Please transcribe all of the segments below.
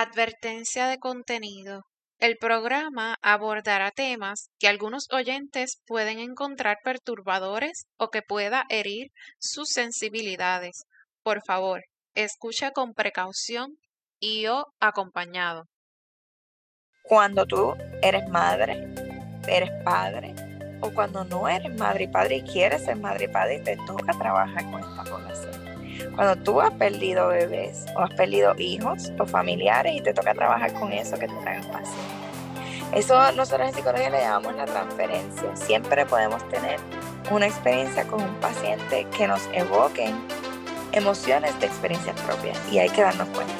Advertencia de contenido. El programa abordará temas que algunos oyentes pueden encontrar perturbadores o que pueda herir sus sensibilidades. Por favor, escucha con precaución y o acompañado. Cuando tú eres madre, eres padre, o cuando no eres madre y padre y quieres ser madre y padre te toca trabajar con esta población cuando tú has perdido bebés o has perdido hijos o familiares y te toca trabajar con eso que te traen paciente. Eso nosotros en psicología le llamamos la transferencia. Siempre podemos tener una experiencia con un paciente que nos evoquen emociones de experiencias propias y hay que darnos cuenta.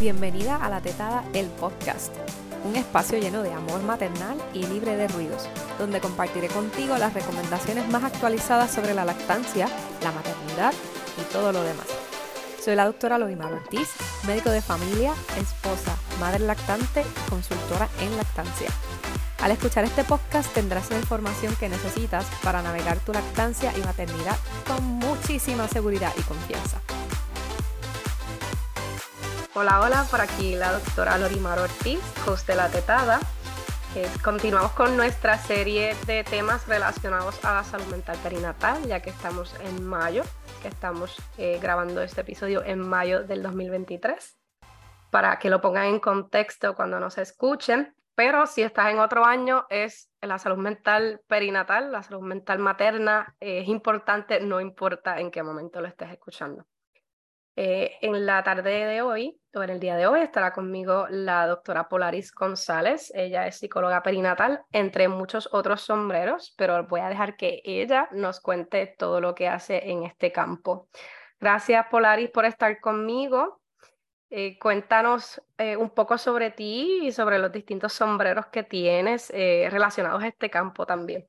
Bienvenida a La Tetada, el podcast un espacio lleno de amor maternal y libre de ruidos, donde compartiré contigo las recomendaciones más actualizadas sobre la lactancia, la maternidad y todo lo demás. Soy la doctora Lorimar Ortiz, médico de familia, esposa, madre lactante y consultora en lactancia. Al escuchar este podcast tendrás la información que necesitas para navegar tu lactancia y maternidad con muchísima seguridad y confianza. Hola, hola, por aquí la doctora Lorimar Ortiz, host de La Tetada. Eh, continuamos con nuestra serie de temas relacionados a la salud mental perinatal, ya que estamos en mayo, que estamos eh, grabando este episodio en mayo del 2023, para que lo pongan en contexto cuando nos escuchen. Pero si estás en otro año, es la salud mental perinatal, la salud mental materna, eh, es importante, no importa en qué momento lo estés escuchando. Eh, en la tarde de hoy, o en el día de hoy, estará conmigo la doctora Polaris González. Ella es psicóloga perinatal, entre muchos otros sombreros, pero voy a dejar que ella nos cuente todo lo que hace en este campo. Gracias, Polaris, por estar conmigo. Eh, cuéntanos eh, un poco sobre ti y sobre los distintos sombreros que tienes relacionados a este campo también.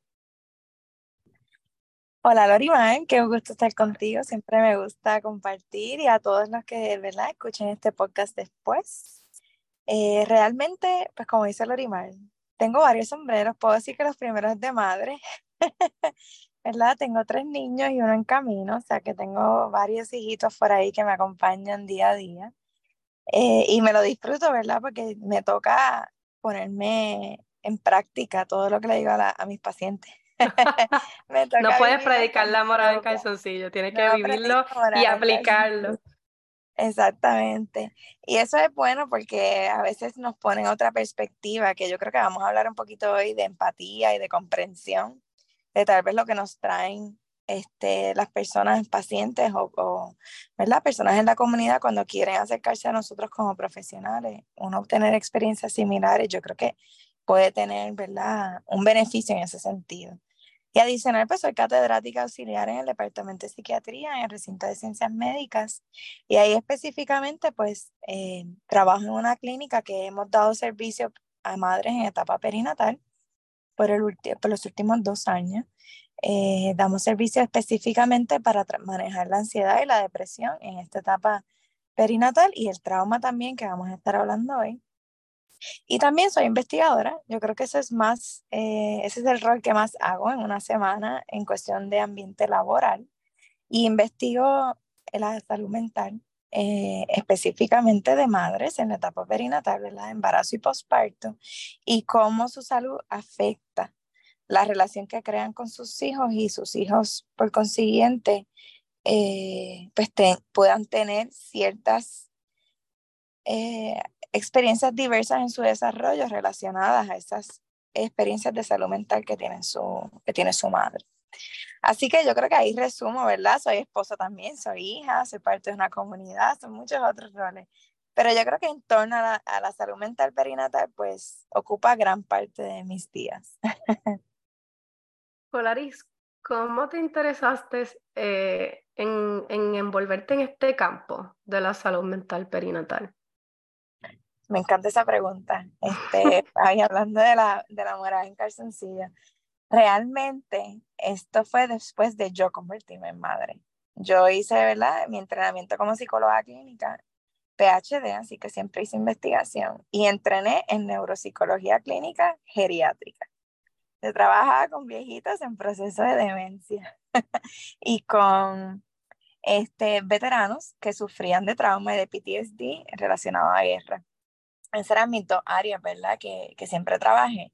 Hola Loriman, qué gusto estar contigo. Siempre me gusta compartir y a todos los que ¿verdad? escuchen este podcast después. Eh, realmente, pues como dice Lorimar, tengo varios sombreros. Puedo decir que los primeros de madre, ¿verdad? Tengo tres niños y uno en camino, o sea que tengo varios hijitos por ahí que me acompañan día a día. Eh, y me lo disfruto, ¿verdad? Porque me toca ponerme en práctica todo lo que le digo a, a mis pacientes. no puedes predicar la moral en calzoncillo, tienes que vivirlo y aplicarlo. Exactamente. Y eso es bueno porque a veces nos ponen otra perspectiva, que yo creo que vamos a hablar un poquito hoy de empatía y de comprensión, de tal vez lo que nos traen este, las personas pacientes o, o ¿verdad? personas en la comunidad cuando quieren acercarse a nosotros como profesionales, uno obtener experiencias similares, yo creo que puede tener ¿verdad? un beneficio en ese sentido. Y adicional, pues soy catedrática auxiliar en el Departamento de Psiquiatría en el recinto de Ciencias Médicas y ahí específicamente pues eh, trabajo en una clínica que hemos dado servicio a madres en etapa perinatal por, el por los últimos dos años. Eh, damos servicio específicamente para manejar la ansiedad y la depresión en esta etapa perinatal y el trauma también que vamos a estar hablando hoy. Y también soy investigadora. Yo creo que ese es más, eh, ese es el rol que más hago en una semana en cuestión de ambiente laboral. Y investigo la salud mental, eh, específicamente de madres en la etapa perinatal, ¿verdad? embarazo y posparto, y cómo su salud afecta la relación que crean con sus hijos y sus hijos, por consiguiente, eh, pues puedan tener ciertas experiencias diversas en su desarrollo relacionadas a esas experiencias de salud mental que tiene su, que tiene su madre. Así que yo creo que ahí resumo, ¿verdad? Soy esposa también, soy hija, soy parte de una comunidad, son muchos otros roles. Pero yo creo que en torno a la, salud mental perinatal, pues ocupa gran parte de mis días. Polaris, ¿cómo te interesaste eh, en, en envolverte en este campo de la salud mental perinatal? Me encanta esa pregunta. Este, ahí hablando de la, de la morada en calzoncillo. Realmente, esto fue después de yo convertirme en madre. Yo hice, ¿verdad? Mi entrenamiento como psicóloga clínica, PhD, así que siempre hice investigación y entrené en neuropsicología clínica geriátrica. Yo trabajaba con viejitos en proceso de demencia y con este, veteranos que sufrían de trauma y de PTSD relacionado a guerra. Esas eran mis dos áreas, ¿verdad? Que, que siempre trabajé.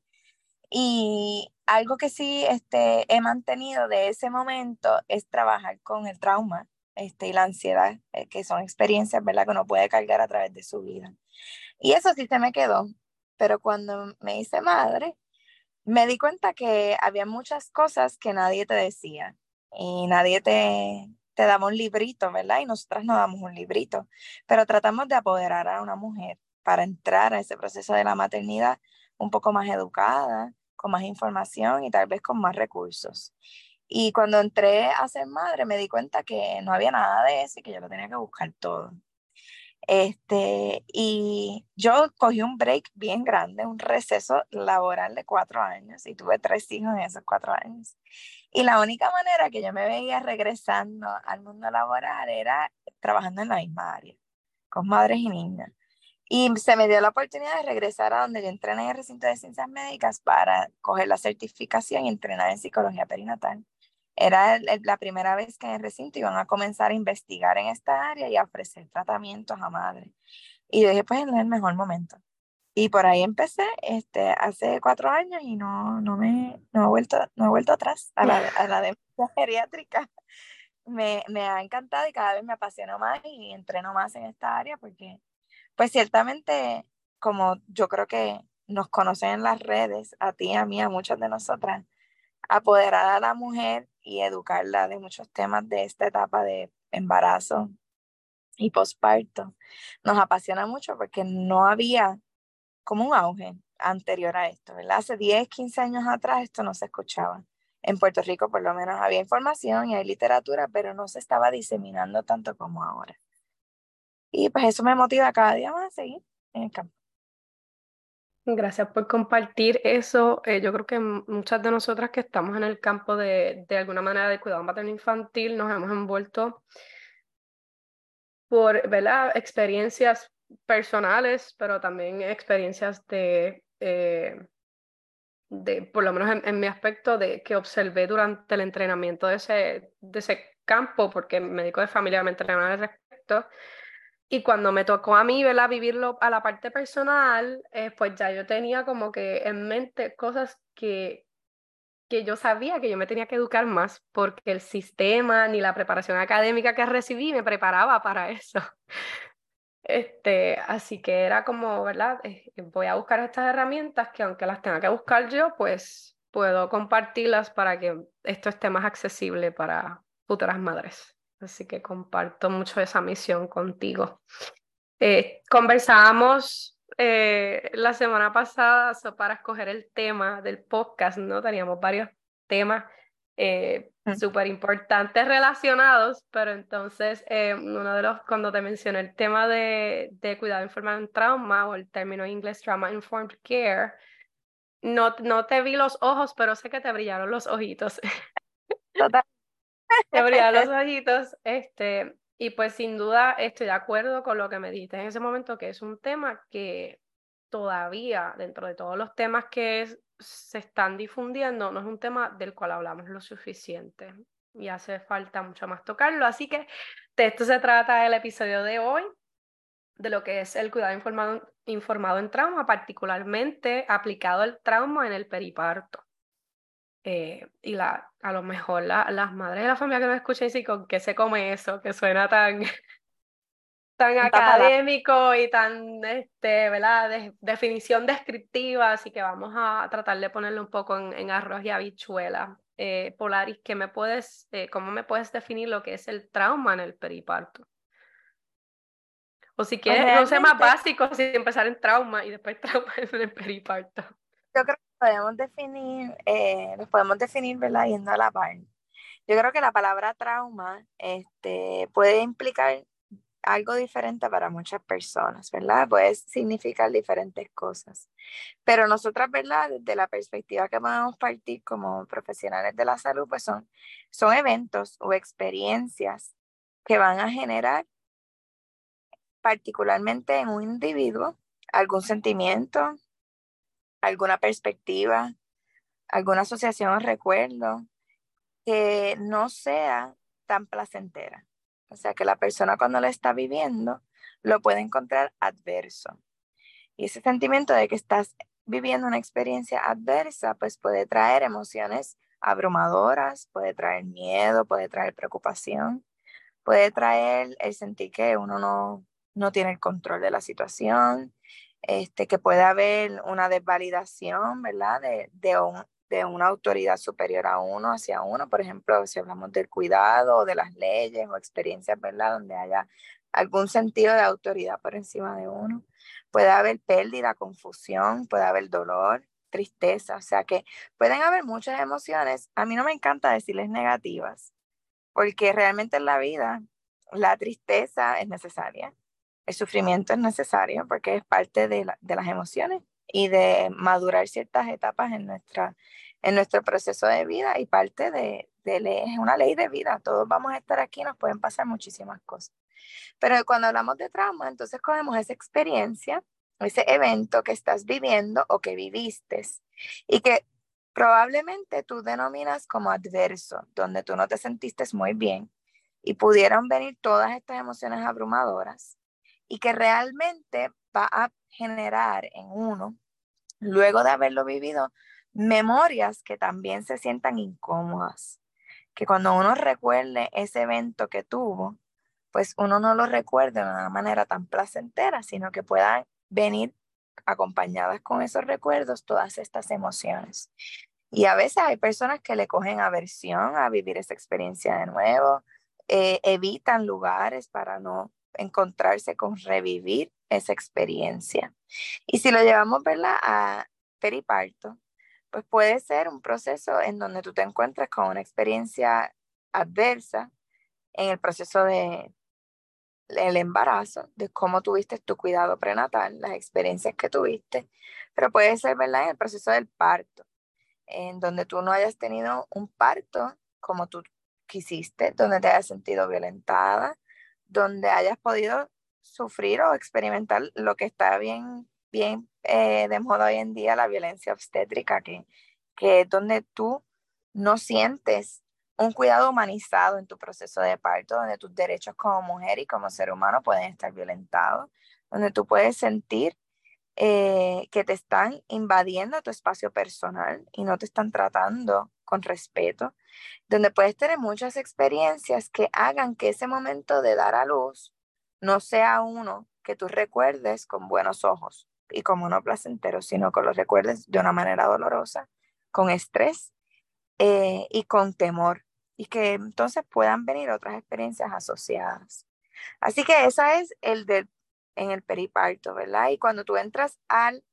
Y algo que sí este, he mantenido de ese momento es trabajar con el trauma este, y la ansiedad, eh, que son experiencias, ¿verdad? Que uno puede cargar a través de su vida. Y eso sí se me quedó, pero cuando me hice madre, me di cuenta que había muchas cosas que nadie te decía y nadie te, te daba un librito, ¿verdad? Y nosotras no damos un librito, pero tratamos de apoderar a una mujer para entrar a ese proceso de la maternidad un poco más educada, con más información y tal vez con más recursos. Y cuando entré a ser madre me di cuenta que no había nada de eso y que yo lo tenía que buscar todo. Este, y yo cogí un break bien grande, un receso laboral de cuatro años y tuve tres hijos en esos cuatro años. Y la única manera que yo me veía regresando al mundo laboral era trabajando en la misma área, con madres y niñas. Y se me dio la oportunidad de regresar a donde yo entrené en el recinto de ciencias médicas para coger la certificación y entrenar en psicología perinatal. Era la primera vez que en el recinto iban a comenzar a investigar en esta área y a ofrecer tratamientos a madres. Y yo dije, pues es el mejor momento. Y por ahí empecé este, hace cuatro años y no, no, me, no, he, vuelto, no he vuelto atrás a la, a la demencia geriátrica. Me, me ha encantado y cada vez me apasiona más y entreno más en esta área porque pues ciertamente, como yo creo que nos conocen en las redes, a ti, a mí, a muchas de nosotras, apoderar a la mujer y educarla de muchos temas de esta etapa de embarazo y posparto nos apasiona mucho porque no había como un auge anterior a esto, ¿verdad? Hace 10, 15 años atrás esto no se escuchaba. En Puerto Rico por lo menos había información y hay literatura, pero no se estaba diseminando tanto como ahora. Y pues eso me motiva cada día más a seguir en el campo. Gracias por compartir eso. Eh, yo creo que muchas de nosotras que estamos en el campo de, de alguna manera de cuidado materno infantil nos hemos envuelto por ¿verdad? experiencias personales, pero también experiencias de, eh, de por lo menos en, mi aspecto, de que observé durante el entrenamiento de ese, de ese campo, porque médico de familia me entrenaba al respecto, y cuando me tocó a mí, ¿verdad? Vivirlo a la parte personal, eh, pues ya yo tenía como que en mente cosas que, que yo sabía que yo me tenía que educar más porque el sistema ni la preparación académica que recibí me preparaba para eso. Este, así que era como, ¿verdad? Eh, voy a buscar estas herramientas que aunque las tenga que buscar yo, pues puedo compartirlas para que esto esté más accesible para futuras madres. Así que comparto mucho esa misión contigo. Eh, conversábamos eh, la semana pasada para escoger el tema del podcast, ¿no? Teníamos varios temas eh, mm. súper importantes relacionados, pero entonces uno de los, cuando te mencioné el tema de, de cuidado informado en trauma o el término inglés trauma informed care, no, no te vi los ojos, pero sé que te brillaron los ojitos. Total. Te abría los ojitos. Este, y pues sin duda estoy de acuerdo con lo que me dijiste en ese momento, que es un tema que todavía, dentro de todos los temas que se están difundiendo, no es un tema del cual hablamos lo suficiente. Y hace falta mucho más tocarlo. Así que de esto se trata el episodio de hoy, de lo que es el cuidado informado, informado en trauma, particularmente aplicado al trauma en el periparto. Eh, y la, a lo mejor las madres de la familia que me escuchen dicen con qué se come eso, que suena tan, tan académico y tan, este, ¿verdad? De, definición descriptiva, así que vamos a tratar de ponerle un poco en, arroz y habichuela. Eh, Polaris, ¿qué me puedes, eh, ¿cómo me puedes definir lo que es el trauma en el periparto? O si quieres, no sé, más básico, si empezar en trauma y después trauma en el periparto. Yo creo podemos definir, eh, los podemos definir, ¿verdad? Yendo a la par. Yo creo que la palabra trauma este, puede implicar algo diferente para muchas personas, ¿verdad? Puede significar diferentes cosas. Pero nosotras, ¿verdad? Desde la perspectiva que podemos partir como profesionales de la salud, pues son, son eventos o experiencias que van a generar particularmente en un individuo algún sentimiento, alguna perspectiva, alguna asociación o recuerdo que no sea tan placentera. O sea que la persona cuando lo está viviendo lo puede encontrar adverso. Y ese sentimiento de que estás viviendo una experiencia adversa, pues puede traer emociones abrumadoras, puede traer miedo, puede traer preocupación, puede traer el sentir que uno no, no tiene el control de la situación, este, que puede haber una desvalidación, ¿verdad? De, de, un, de una autoridad superior a uno hacia uno, por ejemplo, si hablamos del cuidado o de las leyes o experiencias, ¿verdad? Donde haya algún sentido de autoridad por encima de uno. Puede haber pérdida, confusión, puede haber dolor, tristeza, o sea que pueden haber muchas emociones. A mí no me encanta decirles negativas, porque realmente en la vida la tristeza es necesaria, el sufrimiento es necesario porque es parte de, las emociones y de madurar ciertas etapas en, nuestra, en nuestro proceso de vida y parte de, de es una ley de vida. Todos vamos a estar aquí, nos pueden pasar muchísimas cosas. Pero cuando hablamos de trauma, entonces cogemos esa experiencia, ese evento que estás viviendo o que viviste y que probablemente tú denominas como adverso, donde tú no te sentiste muy bien y pudieron venir todas estas emociones abrumadoras y que realmente va a generar en uno, luego de haberlo vivido, memorias que también se sientan incómodas, que cuando uno recuerde ese evento que tuvo, pues uno no lo recuerde de una manera tan placentera, sino que puedan venir acompañadas con esos recuerdos todas estas emociones. Y a veces hay personas que le cogen aversión a vivir esa experiencia de nuevo, eh, evitan lugares para no encontrarse con revivir esa experiencia. Y si lo llevamos a periparto, pues puede ser un proceso en donde tú te encuentras con una experiencia adversa en el proceso de el embarazo, de cómo tuviste tu cuidado prenatal, las experiencias que tuviste, pero puede ser, ¿verdad?, en el proceso del parto, en donde tú no hayas tenido un parto como tú quisiste, donde te hayas sentido violentada, donde hayas podido sufrir o experimentar lo que está bien, bien eh, de moda hoy en día, la violencia obstétrica, que, que es donde tú no sientes un cuidado humanizado en tu proceso de parto, donde tus derechos como mujer y como ser humano pueden estar violentados, donde tú puedes sentir eh, que te están invadiendo tu espacio personal y no te están tratando con respeto, donde puedes tener muchas experiencias que hagan que ese momento de dar a luz no sea uno que tú recuerdes con buenos ojos y como no placentero, sino que lo recuerdes de una manera dolorosa, con estrés eh, y con temor y que entonces puedan venir otras experiencias asociadas. Así que esa es el del en el periparto, ¿verdad? Y cuando tú entras al,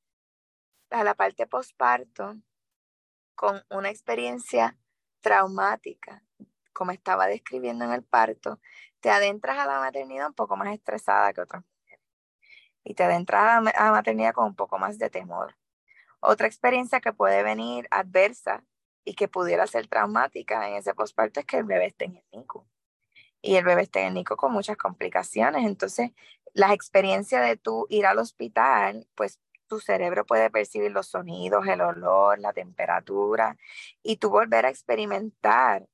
a la parte posparto con una experiencia traumática, como estaba describiendo en el parto, te adentras a la maternidad un poco más estresada que otras mujeres. Y te adentras a la maternidad con un poco más de temor. Otra experiencia que puede venir adversa y que pudiera ser traumática en ese posparto es que el bebé esté en el. Y el bebé esté en el con muchas complicaciones. Entonces, la experiencia de tú ir al hospital, pues tu cerebro puede percibir los sonidos, el olor, la temperatura, y tú volver a experimentar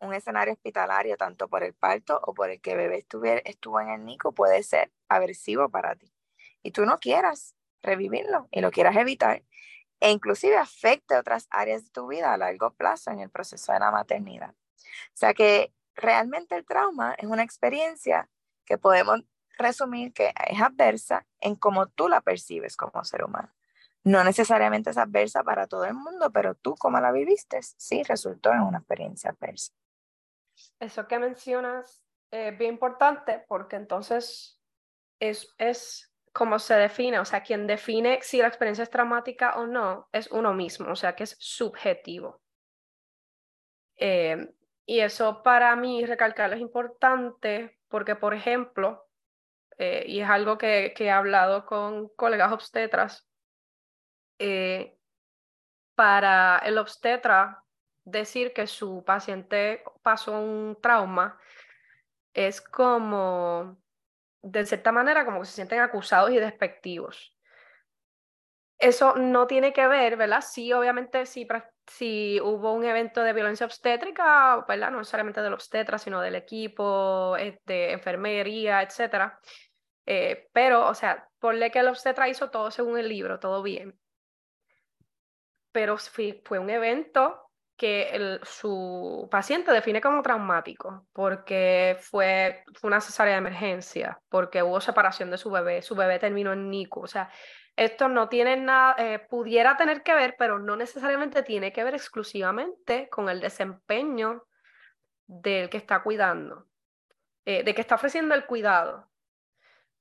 un escenario hospitalario, tanto por el parto o por el que el bebé estuvo en el NICU, puede ser aversivo para ti. Y tú no quieras revivirlo y lo quieras evitar e inclusive afecte otras áreas de tu vida a largo plazo en el proceso de la maternidad. O sea que realmente el trauma es una experiencia que podemos resumir que es adversa en cómo tú la percibes como ser humano. No necesariamente es adversa para todo el mundo, pero tú como la viviste, sí resultó en una experiencia adversa. Eso que mencionas es bien importante porque entonces es, es cómo se define, o sea, quien define si la experiencia es traumática o no es uno mismo, o sea, que es subjetivo. Eh, y eso para mí recalcarlo es importante porque, por ejemplo, eh, y es algo que, he hablado con colegas obstetras, eh, para el obstetra decir que su paciente pasó un trauma es como de cierta manera como que se sienten acusados y despectivos. Eso no tiene que ver, ¿verdad? Sí, obviamente, si, si hubo un evento de violencia obstétrica, ¿verdad? No necesariamente del obstetra, sino del equipo, de este, enfermería, etc. Eh, pero, o sea, ponle que el obstetra hizo todo según el libro, todo bien. Pero fue un evento que el, su paciente define como traumático porque fue, una cesárea de emergencia, porque hubo separación de su bebé, su bebé terminó en NICU. O sea, esto no tiene nada, eh, pudiera tener que ver, pero no necesariamente tiene que ver exclusivamente con el desempeño del que está cuidando, eh, de que está ofreciendo el cuidado.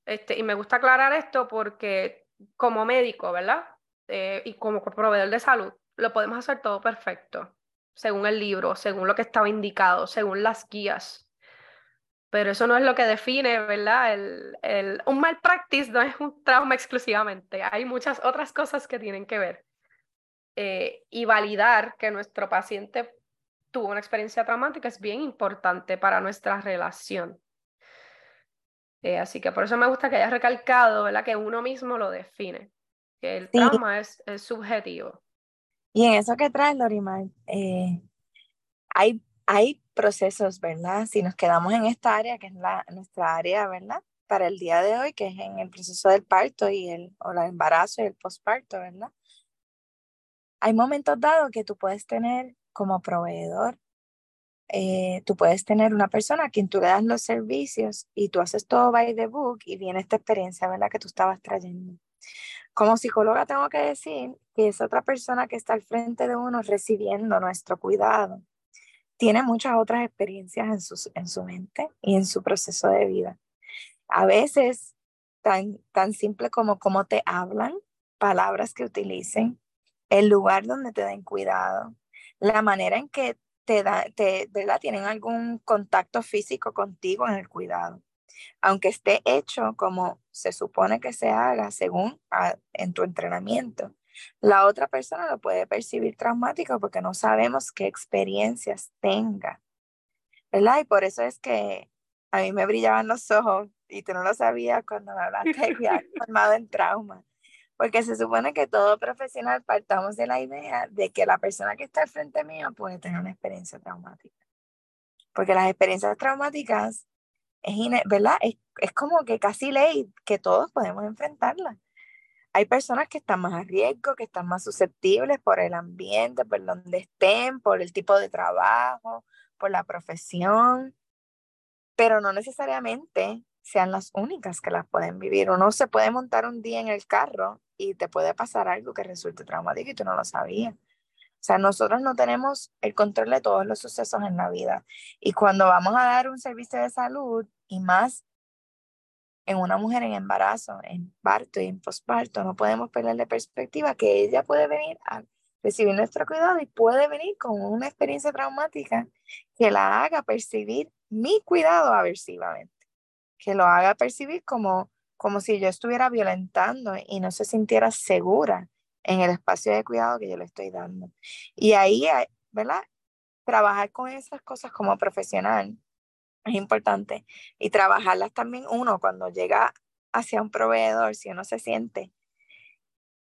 Este, y me gusta aclarar esto porque como médico, ¿verdad? Eh, y como proveedor de salud, lo podemos hacer todo perfecto según el libro, según lo que estaba indicado, según las guías. Pero eso no es lo que define, ¿verdad? El, un mal practice no es un trauma exclusivamente. Hay muchas otras cosas que tienen que ver. Eh, y validar que nuestro paciente tuvo una experiencia traumática es bien importante para nuestra relación. Eh, así que por eso me gusta que hayas recalcado, ¿verdad? Que uno mismo lo define, que el trauma es, es subjetivo. Y en eso que traes, Lorimar, eh, hay, hay procesos, ¿verdad? Si nos quedamos en esta área, que es la, nuestra área, ¿verdad? Para el día de hoy, que es en el proceso del parto y el, o el embarazo y el posparto, ¿verdad? Hay momentos dados que tú puedes tener como proveedor, eh, tú puedes tener una persona a quien tú le das los servicios y tú haces todo by the book y viene esta experiencia, ¿verdad? Que tú estabas trayendo. Como psicóloga tengo que decir que esa otra persona que está al frente de uno recibiendo nuestro cuidado tiene muchas otras experiencias en su, en su mente y en su proceso de vida. A veces tan, tan simple como cómo te hablan, palabras que utilicen, el lugar donde te den cuidado, la manera en que te, da, te ¿verdad? tienen algún contacto físico contigo en el cuidado aunque esté hecho como se supone que se haga según en tu entrenamiento, la otra persona lo puede percibir traumático porque no sabemos qué experiencias tenga, ¿verdad? Y por eso es que a mí me brillaban los ojos y tú no lo sabías cuando me hablaste de formado en trauma. Porque se supone que todo profesional partamos de la idea de que la persona que está al frente mío puede tener una experiencia traumática. Porque las experiencias traumáticas es, ¿verdad? Es, como que casi ley que todos podemos enfrentarla. Hay personas que están más a riesgo, que están más susceptibles por el ambiente, por donde estén, por el tipo de trabajo, por la profesión, pero no necesariamente sean las únicas que las pueden vivir. Uno se puede montar un día en el carro y te puede pasar algo que resulte traumático y tú no lo sabías. O sea, nosotros no tenemos el control de todos los sucesos en la vida. Y cuando vamos a dar un servicio de salud, y más en una mujer en embarazo, en parto y en posparto, no podemos perderle perspectiva que ella puede venir a recibir nuestro cuidado y puede venir con una experiencia traumática que la haga percibir mi cuidado aversivamente, que lo haga percibir como, como si yo estuviera violentando y no se sintiera segura en el espacio de cuidado que yo le estoy dando. Y ahí, ¿verdad? Trabajar con esas cosas como profesional es importante. Y trabajarlas también uno cuando llega hacia un proveedor, si uno se siente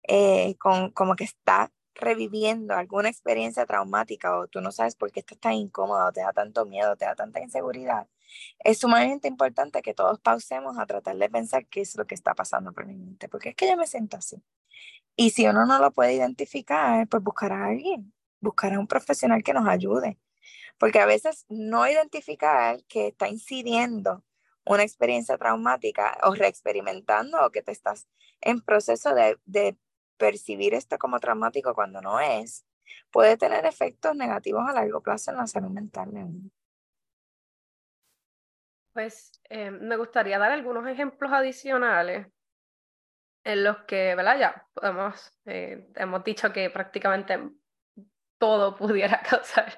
eh, con, como que está reviviendo alguna experiencia traumática o tú no sabes por qué estás tan incómodo, te da tanto miedo, te da tanta inseguridad, es sumamente importante que todos pausemos a tratar de pensar qué es lo que está pasando por mi mente, porque es que yo me siento así. Y si uno no lo puede identificar, pues buscar a alguien, buscar a un profesional que nos ayude. Porque a veces no identificar que está incidiendo una experiencia traumática o reexperimentando o que te estás en proceso de, de percibir esto como traumático cuando no es, puede tener efectos negativos a largo plazo en la salud mental de uno. Pues eh, me gustaría dar algunos ejemplos adicionales en los que, ¿verdad? Ya podemos, eh, hemos dicho que prácticamente todo pudiera causar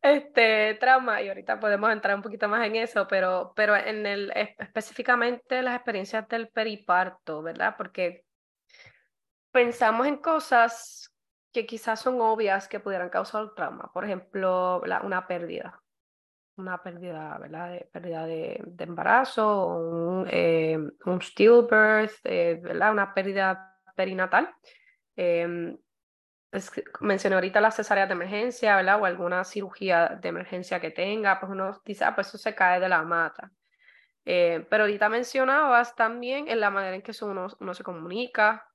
este trauma y ahorita podemos entrar un poquito más en eso, pero, pero en el, específicamente las experiencias del periparto, ¿verdad? Porque pensamos en cosas que quizás son obvias que pudieran causar trauma, por ejemplo, una pérdida, una pérdida, ¿verdad? De, pérdida de, embarazo, un, eh, un stillbirth, eh, ¿verdad? Una pérdida perinatal. Em, mencioné ahorita las cesáreas de emergencia, ¿verdad? O alguna cirugía de emergencia que tenga, pues uno dice, ah, pues eso se cae de la mata. Eh, pero ahorita mencionabas también en la manera en que uno, uno se comunica.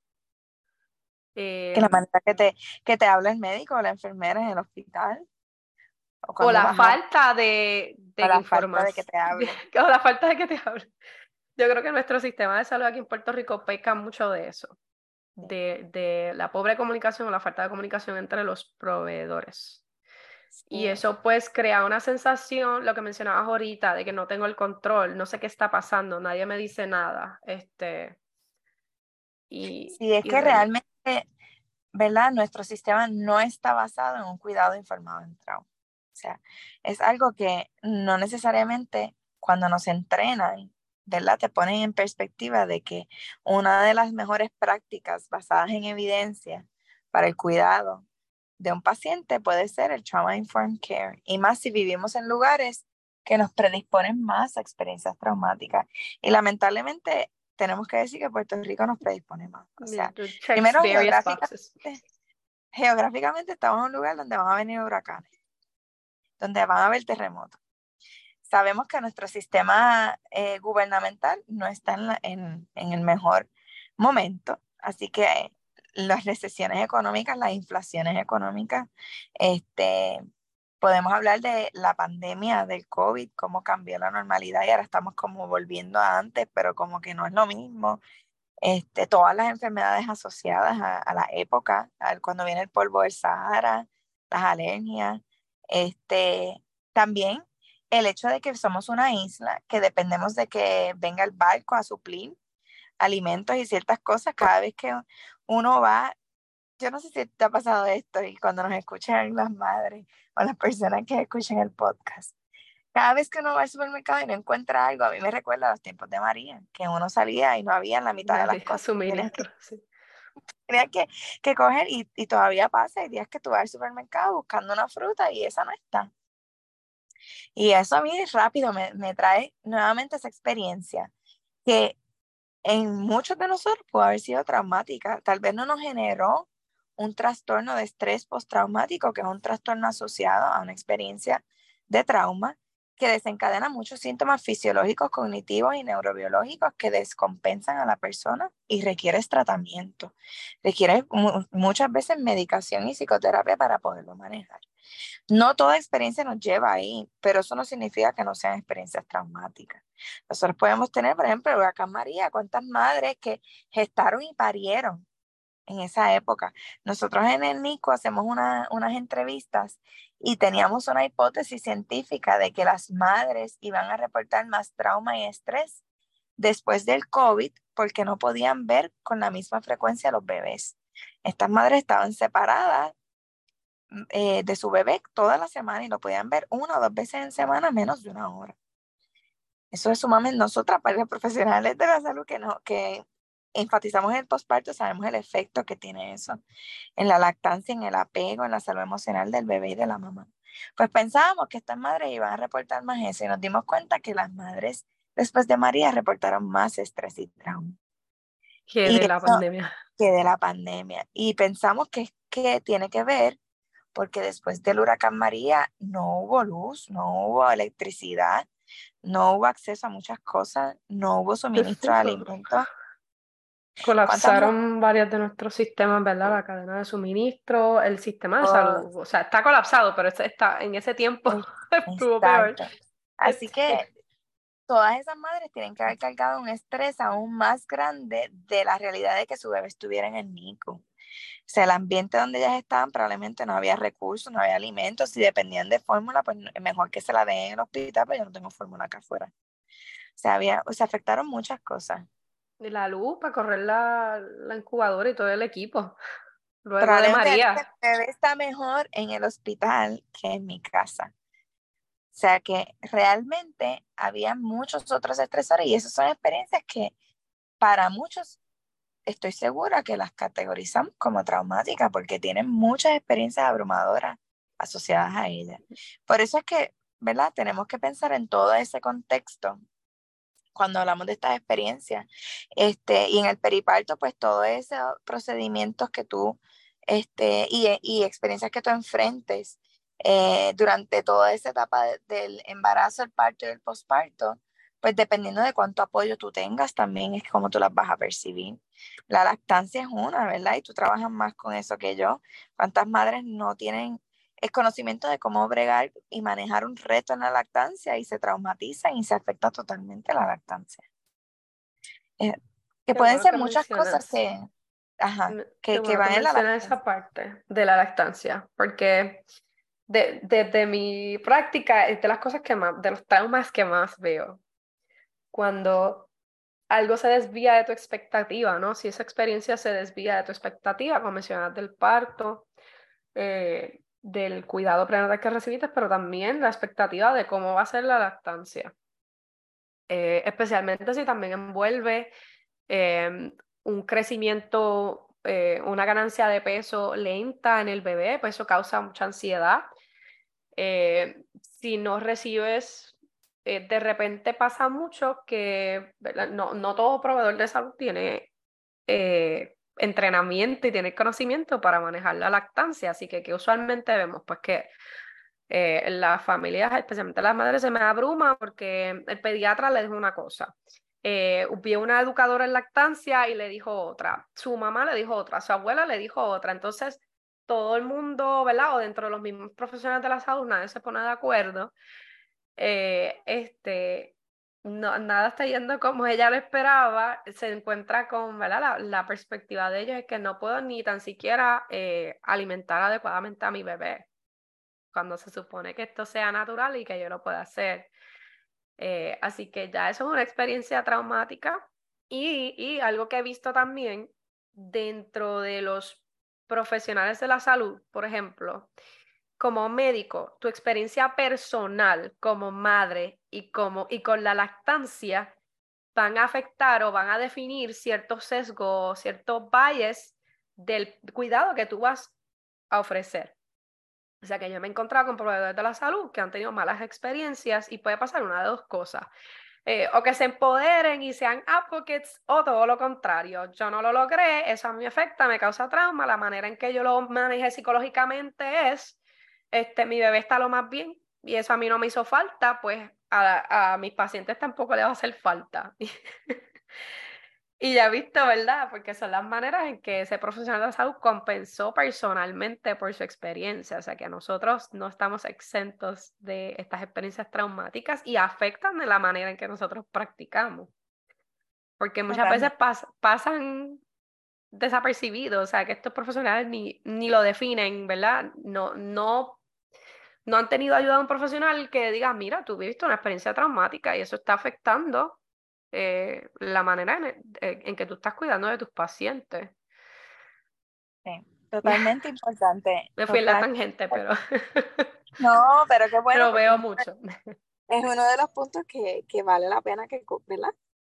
Eh, en la manera que te, que te habla el médico o la enfermera en el hospital. O, la falta de, de la falta de que te hable. o la falta de que te hable. Yo creo que nuestro sistema de salud aquí en Puerto Rico peca mucho de eso de, la pobre comunicación o la falta de comunicación entre los proveedores. Y eso pues crea una sensación, lo que mencionabas ahorita, de que no tengo el control, no sé qué está pasando, nadie me dice nada. Este, y, sí, es que realmente, ¿verdad? Nuestro sistema no está basado en un cuidado informado en trauma. Sea, es algo que no necesariamente cuando nos entrenan ¿verdad? Te ponen en perspectiva de que una de las mejores prácticas basadas en evidencia para el cuidado de un paciente puede ser el trauma informed care y más si vivimos en lugares que nos predisponen más a experiencias traumáticas y lamentablemente tenemos que decir que Puerto Rico nos predispone más. O sea, primero geográficamente, geográficamente estamos en un lugar donde van a venir huracanes, donde van a haber terremotos, sabemos que nuestro sistema eh, gubernamental no está en, el mejor momento, así que las recesiones económicas, las inflaciones económicas, este, podemos hablar de la pandemia del COVID, cómo cambió la normalidad y ahora estamos como volviendo a antes, pero como que no es lo mismo. Este, todas las enfermedades asociadas a la época, cuando viene el polvo del Sahara, las alergias, este, también el hecho de que somos una isla, que dependemos de que venga el barco a suplir alimentos y ciertas cosas, cada vez que uno va, yo no sé si te ha pasado esto y cuando nos escuchan las madres o las personas que escuchan el podcast, cada vez que uno va al supermercado y no encuentra algo, a mí me recuerda a los tiempos de María, que uno salía y no había en la mitad de las cosas. Tenía que, que, coger y, y todavía pasa, hay días que tú vas al supermercado buscando una fruta y esa no está. Y eso a mí rápido me, me trae nuevamente esa experiencia que en muchos de nosotros puede haber sido traumática. Tal vez no nos generó un trastorno de estrés postraumático, que es un trastorno asociado a una experiencia de trauma, que desencadena muchos síntomas fisiológicos, cognitivos y neurobiológicos que descompensan a la persona y requiere tratamiento. Requiere muchas veces medicación y psicoterapia para poderlo manejar. No toda experiencia nos lleva ahí, pero eso no significa que no sean experiencias traumáticas. Nosotros podemos tener, por ejemplo, huracán María, cuántas madres que gestaron y parieron en esa época. Nosotros en el NICO hacemos unas entrevistas y teníamos una hipótesis científica de que las madres iban a reportar más trauma y estrés después del COVID porque no podían ver con la misma frecuencia a los bebés. Estas madres estaban separadas mm, eh, de su bebé toda la semana y lo podían ver una o dos veces en semana menos de una hora. Eso es sumamente nosotras, para los profesionales de la salud, que, no, que enfatizamos el posparto, sabemos el efecto que tiene eso en la lactancia, en el apego, en la salud emocional del bebé y de la mamá. Pues pensábamos que estas madres iban a reportar más eso y nos dimos cuenta que las madres después de María reportaron más estrés y trauma. Que de la pandemia. Que de la pandemia. Y pensamos que, que tiene que ver porque después del huracán María no hubo luz, no hubo electricidad, no hubo acceso a muchas cosas, no hubo suministro de alimentos Colapsaron varios de nuestros sistemas, ¿verdad? La cadena de suministro, el sistema de salud. O sea, está colapsado, pero está, en ese tiempo estuvo peor. Así que este todas esas madres tienen que haber cargado un estrés aún más grande de la realidad de que su bebé estuviera en el NICU. O sea, el ambiente donde ellas estaban probablemente no había recursos, no había alimentos. Si dependían de fórmula, pues mejor que se la den en el hospital, pero yo no tengo fórmula acá afuera. O sea, había, o sea, afectaron muchas cosas la luz para correr la, la incubadora y todo el equipo. Luego de María. El bebé está mejor en el hospital que en mi casa. O sea que realmente había muchos otros estresores y esas son experiencias que para muchos estoy segura que las categorizamos como traumáticas porque tienen muchas experiencias abrumadoras asociadas a ellas. Por eso es que, ¿verdad? Tenemos que pensar en todo ese contexto cuando hablamos de estas experiencias. Este, y en el periparto, pues todos esos procedimientos que tú este, y, experiencias que tú enfrentes eh, durante toda esa etapa del embarazo, el parto y el posparto, pues dependiendo de cuánto apoyo tú tengas, también es como tú las vas a percibir. La lactancia es una, ¿verdad? Y tú trabajas más con eso que yo. ¿Cuántas madres no tienen el conocimiento de cómo bregar y manejar un reto en la lactancia y se traumatizan y se afecta totalmente la lactancia? Eh, que pueden ser muchas cosas que, ajá, que, que van en la lactancia. esa parte de la lactancia, porque desde de, mi práctica es de las cosas que más, de los traumas que más veo cuando algo se desvía de tu expectativa, ¿no? Si esa experiencia se desvía de tu expectativa, como mencionas del parto, eh, del cuidado prenatal que recibiste, pero también la expectativa de cómo va a ser la lactancia. Eh, especialmente si también envuelve em, un crecimiento, eh, una ganancia de peso lenta en el bebé, pues eso causa mucha ansiedad. si no recibes eh, de repente pasa mucho que no, no, todo proveedor de salud tiene eh, entrenamiento y tiene conocimiento para manejar la lactancia, así que, que usualmente vemos pues que eh, las familias, especialmente las madres, se me abruma porque el pediatra le dijo una cosa. Eh, una educadora en lactancia y le dijo otra, su mamá le dijo otra, su abuela le dijo otra, entonces todo el mundo, ¿verdad? O dentro de los mismos profesionales de la salud, nadie se pone de acuerdo. Eh, este, no, nada está yendo como ella lo esperaba, se encuentra con ¿verdad? La, perspectiva de ellos es que no puedo ni tan siquiera eh, alimentar adecuadamente a mi bebé, cuando se supone que esto sea natural y que yo lo pueda hacer. Eh, así que ya eso es una experiencia traumática y, y algo que he visto también dentro de los profesionales de la salud, por ejemplo, como médico, tu experiencia personal como madre y, como, y con la lactancia van a afectar o van a definir ciertos sesgos, ciertos bias del cuidado que tú vas a ofrecer. O sea que yo me he encontrado con proveedores de la salud que han tenido malas experiencias y puede pasar una de dos cosas. Eh, o que se empoderen y sean advocates o todo lo contrario. Yo no lo logré, eso a mí me afecta, me causa trauma, la manera en que yo lo manejé psicológicamente es este, mi bebé está lo más bien y eso a mí no me hizo falta, pues a, a mis pacientes tampoco le va a hacer falta. y ya visto, ¿verdad? Porque son las maneras en que ese profesional de salud compensó personalmente por su experiencia. O sea que nosotros no estamos exentos de estas experiencias traumáticas y afectan de la manera en que nosotros practicamos. Porque muchas veces pasan desapercibidos, o sea que estos profesionales ni, ni lo definen, ¿verdad? No, no no han tenido ayuda de un profesional que diga, mira, tú viviste una experiencia traumática y eso está afectando eh, la manera en, que tú estás cuidando de tus pacientes. Sí, totalmente importante. Me fui en la tangente, pero... no, pero qué bueno. Lo veo mucho. Es uno de los puntos que, que vale la pena que, ¿verdad?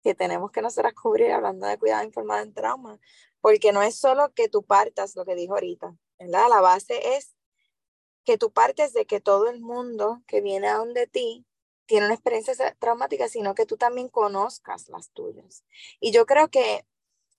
que tenemos que nosotras cubrir hablando de cuidado informado en trauma, porque no es solo que tú partas, lo que dijo ahorita, ¿verdad? La base es que tú partes de que todo el mundo que viene a donde ti tiene una experiencia traumática, sino que tú también conozcas las tuyas. Y yo creo que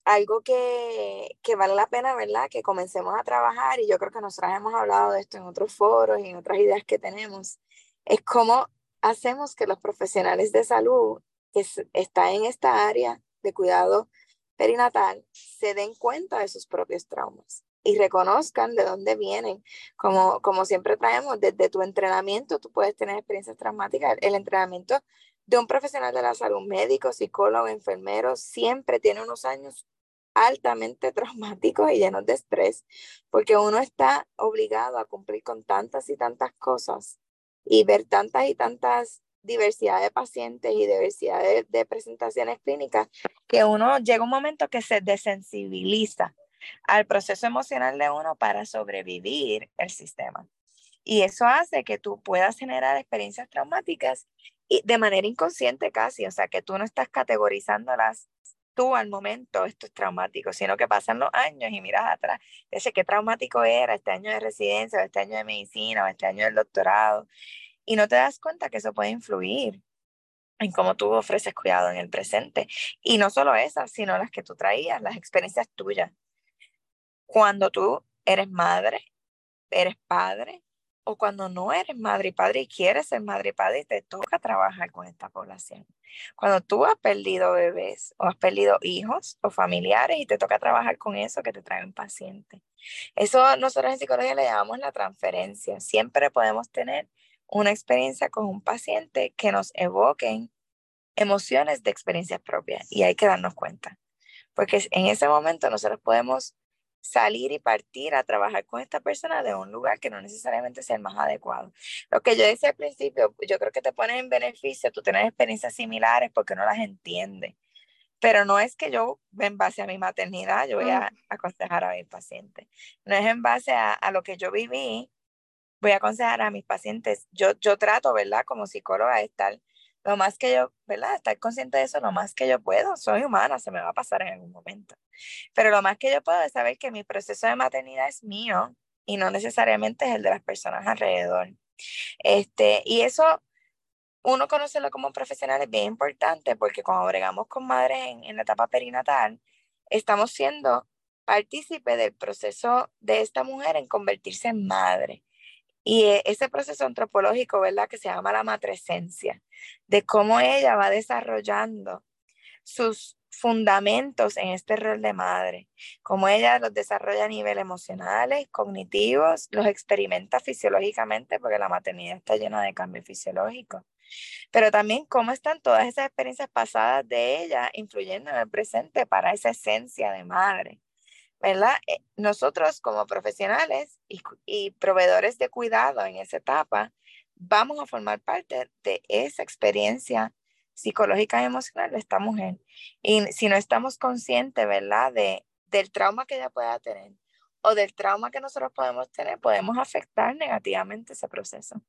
algo que, que vale la pena, ¿verdad? Que comencemos a trabajar, y yo creo que nosotros hemos hablado de esto en otros foros y en otras ideas que tenemos, es cómo hacemos que los profesionales de salud que están en esta área de cuidado perinatal se den cuenta de sus propios traumas y reconozcan de dónde vienen. Como, como siempre traemos, desde tu entrenamiento tú puedes tener experiencias traumáticas. El entrenamiento de un profesional de la salud, médico, psicólogo, enfermero, siempre tiene unos años altamente traumáticos y llenos de estrés, porque uno está obligado a cumplir con tantas y tantas cosas y ver tantas y tantas diversidad de pacientes y diversidad de, de presentaciones clínicas, que uno llega un momento que se desensibiliza al proceso emocional de uno para sobrevivir el sistema. Y eso hace que tú puedas generar experiencias traumáticas y de manera inconsciente casi, o sea, que tú no estás categorizándolas tú al momento, esto es traumático, sino que pasan los años y miras atrás, ese qué traumático era este año de residencia, o este año de medicina, o este año del doctorado, y no te das cuenta que eso puede influir en cómo tú ofreces cuidado en el presente. Y no solo esas, sino las que tú traías, las experiencias tuyas cuando tú eres madre, eres padre, o cuando no eres madre y padre y quieres ser madre y padre y te toca trabajar con esta población. Cuando tú has perdido bebés o has perdido hijos o familiares y te toca trabajar con eso que te trae un paciente. Eso nosotros en psicología le llamamos la transferencia. Siempre podemos tener una experiencia con un paciente que nos evoquen emociones de experiencias propias y hay que darnos cuenta. Porque en ese momento nosotros podemos salir y partir a trabajar con esta persona de un lugar que no necesariamente sea el más adecuado. Lo que yo decía al principio, yo creo que te pones en beneficio tú tener experiencias similares porque no las entiendes. Pero no es que yo, en base a mi maternidad, yo voy a aconsejar a mis pacientes. No es en base a, a lo que yo viví, voy a aconsejar a mis pacientes. Yo, yo trato, ¿verdad? Como psicóloga, de estar lo más que yo, ¿verdad? Estar consciente de eso lo más que yo puedo. Soy humana, se me va a pasar en algún momento. Pero lo más que yo puedo es saber que mi proceso de maternidad es mío y no necesariamente es el de las personas alrededor. Este, y eso, uno conocerlo como profesional es bien importante porque cuando bregamos con madres en, en la etapa perinatal, estamos siendo partícipe del proceso de esta mujer en convertirse en madre. Y e, ese proceso antropológico, ¿verdad? Que se llama la matresencia, de cómo ella va desarrollando sus fundamentos en este rol de madre, cómo ella los desarrolla a nivel emocionales, cognitivos, los experimenta fisiológicamente, porque la maternidad está llena de cambios fisiológicos, pero también cómo están todas esas experiencias pasadas de ella influyendo en el presente para esa esencia de madre. ¿Verdad? Eh, nosotros como profesionales y, proveedores de cuidado en esa etapa, vamos a formar parte de esa experiencia psicológica y emocional de esta mujer. Y si no estamos conscientes, ¿verdad? De, del trauma que ella pueda tener o del trauma que nosotros podemos tener, podemos afectar negativamente ese proceso.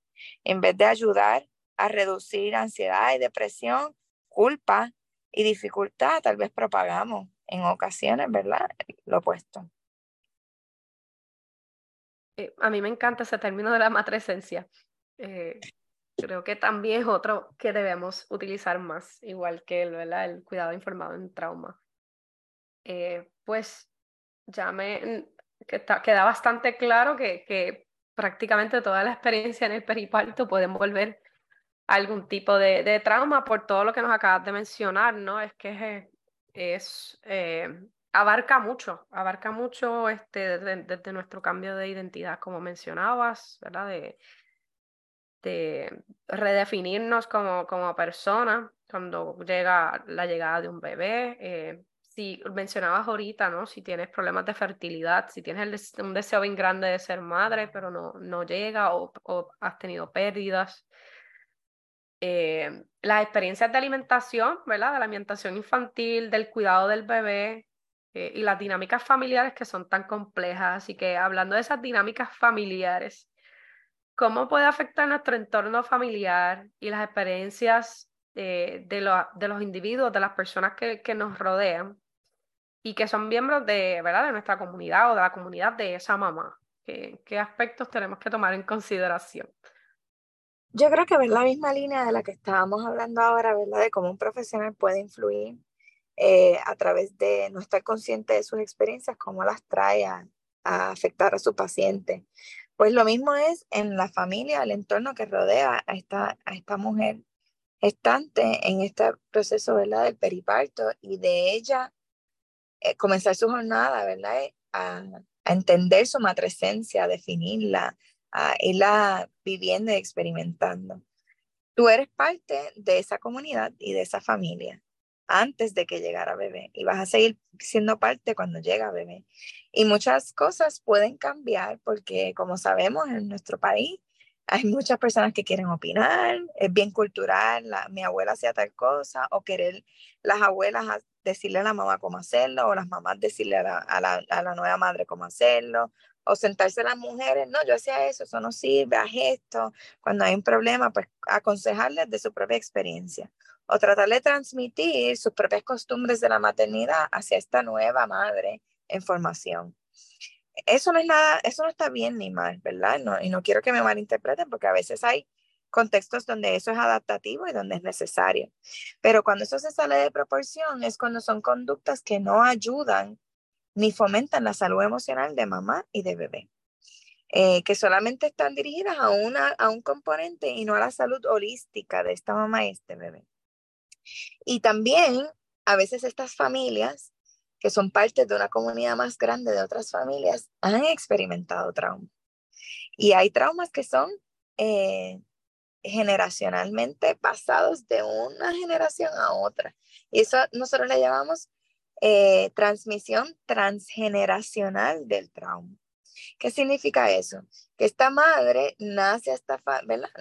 En vez de ayudar a reducir ansiedad y depresión, culpa y dificultad, tal vez propagamos en ocasiones, ¿verdad? Lo opuesto. Eh, a mí me encanta ese término de la matresencia. Eh, creo que también es otro que debemos utilizar más, igual que el, ¿verdad? el cuidado informado en trauma. Eh, pues ya me queda bastante claro que, que prácticamente toda la experiencia en el periparto puede envolver algún tipo de, de, trauma por todo lo que nos acabas de mencionar, ¿no? Es que es, eh, abarca mucho, abarca mucho este, desde, nuestro cambio de identidad, como mencionabas, ¿verdad? De, de redefinirnos como, como persona cuando llega la llegada de un bebé. Eh, si mencionabas ahorita, ¿no? Si tienes problemas de fertilidad, si tienes un deseo bien grande de ser madre, pero no, no llega o, o has tenido pérdidas. Eh, las experiencias de alimentación, ¿verdad? De la alimentación infantil, del cuidado del bebé eh, y las dinámicas familiares que son tan complejas. Así que hablando de esas dinámicas familiares, ¿cómo puede afectar nuestro entorno familiar y las experiencias eh, de, los individuos, de las personas que, que nos rodean y que son miembros de, ¿verdad? de nuestra comunidad o de la comunidad de esa mamá? ¿Qué, qué aspectos tenemos que tomar en consideración? Yo creo que ver la misma línea de la que estábamos hablando ahora, ¿verdad? De cómo un profesional puede influir eh, a través de no estar consciente de sus experiencias, cómo las trae a, afectar a su paciente. Pues lo mismo es en la familia, el entorno que rodea a esta, a esta mujer estante en este proceso, ¿verdad? Del periparto y de ella eh, comenzar su jornada, ¿verdad? A, a entender su matresencia, a definirla, a irla viviendo y experimentando. Tú eres parte de esa comunidad y de esa familia antes de que llegara bebé y vas a seguir siendo parte cuando llega bebé. Y muchas cosas pueden cambiar porque como sabemos en nuestro país hay muchas personas que quieren opinar, es bien cultural, mi abuela hacía tal cosa o querer las abuelas decirle a la mamá cómo hacerlo o las mamás decirle a la, a la, a la nueva madre cómo hacerlo o sentarse las mujeres, no, yo hacía eso, eso no sirve, haz esto. Cuando hay un problema, pues aconsejarles de su propia experiencia o tratar de transmitir sus propias costumbres de la maternidad hacia esta nueva madre en formación. Eso no es nada, eso no está bien ni mal, ¿verdad? No, y no quiero que me malinterpreten porque a veces hay contextos donde eso es adaptativo y donde es necesario. Pero cuando eso se sale de proporción es cuando son conductas que no ayudan ni fomentan la salud emocional de mamá y de bebé. Eh, que solamente están dirigidas a, una, a un componente y no a la salud holística de esta mamá y este bebé. Y también a veces estas familias, que son parte de una comunidad más grande de otras familias, han experimentado trauma. Y hay traumas que son eh, generacionalmente pasados de una generación a otra. Y eso nosotros le llamamos eh, transmisión transgeneracional del trauma. ¿Qué significa eso? Que esta madre nace esta,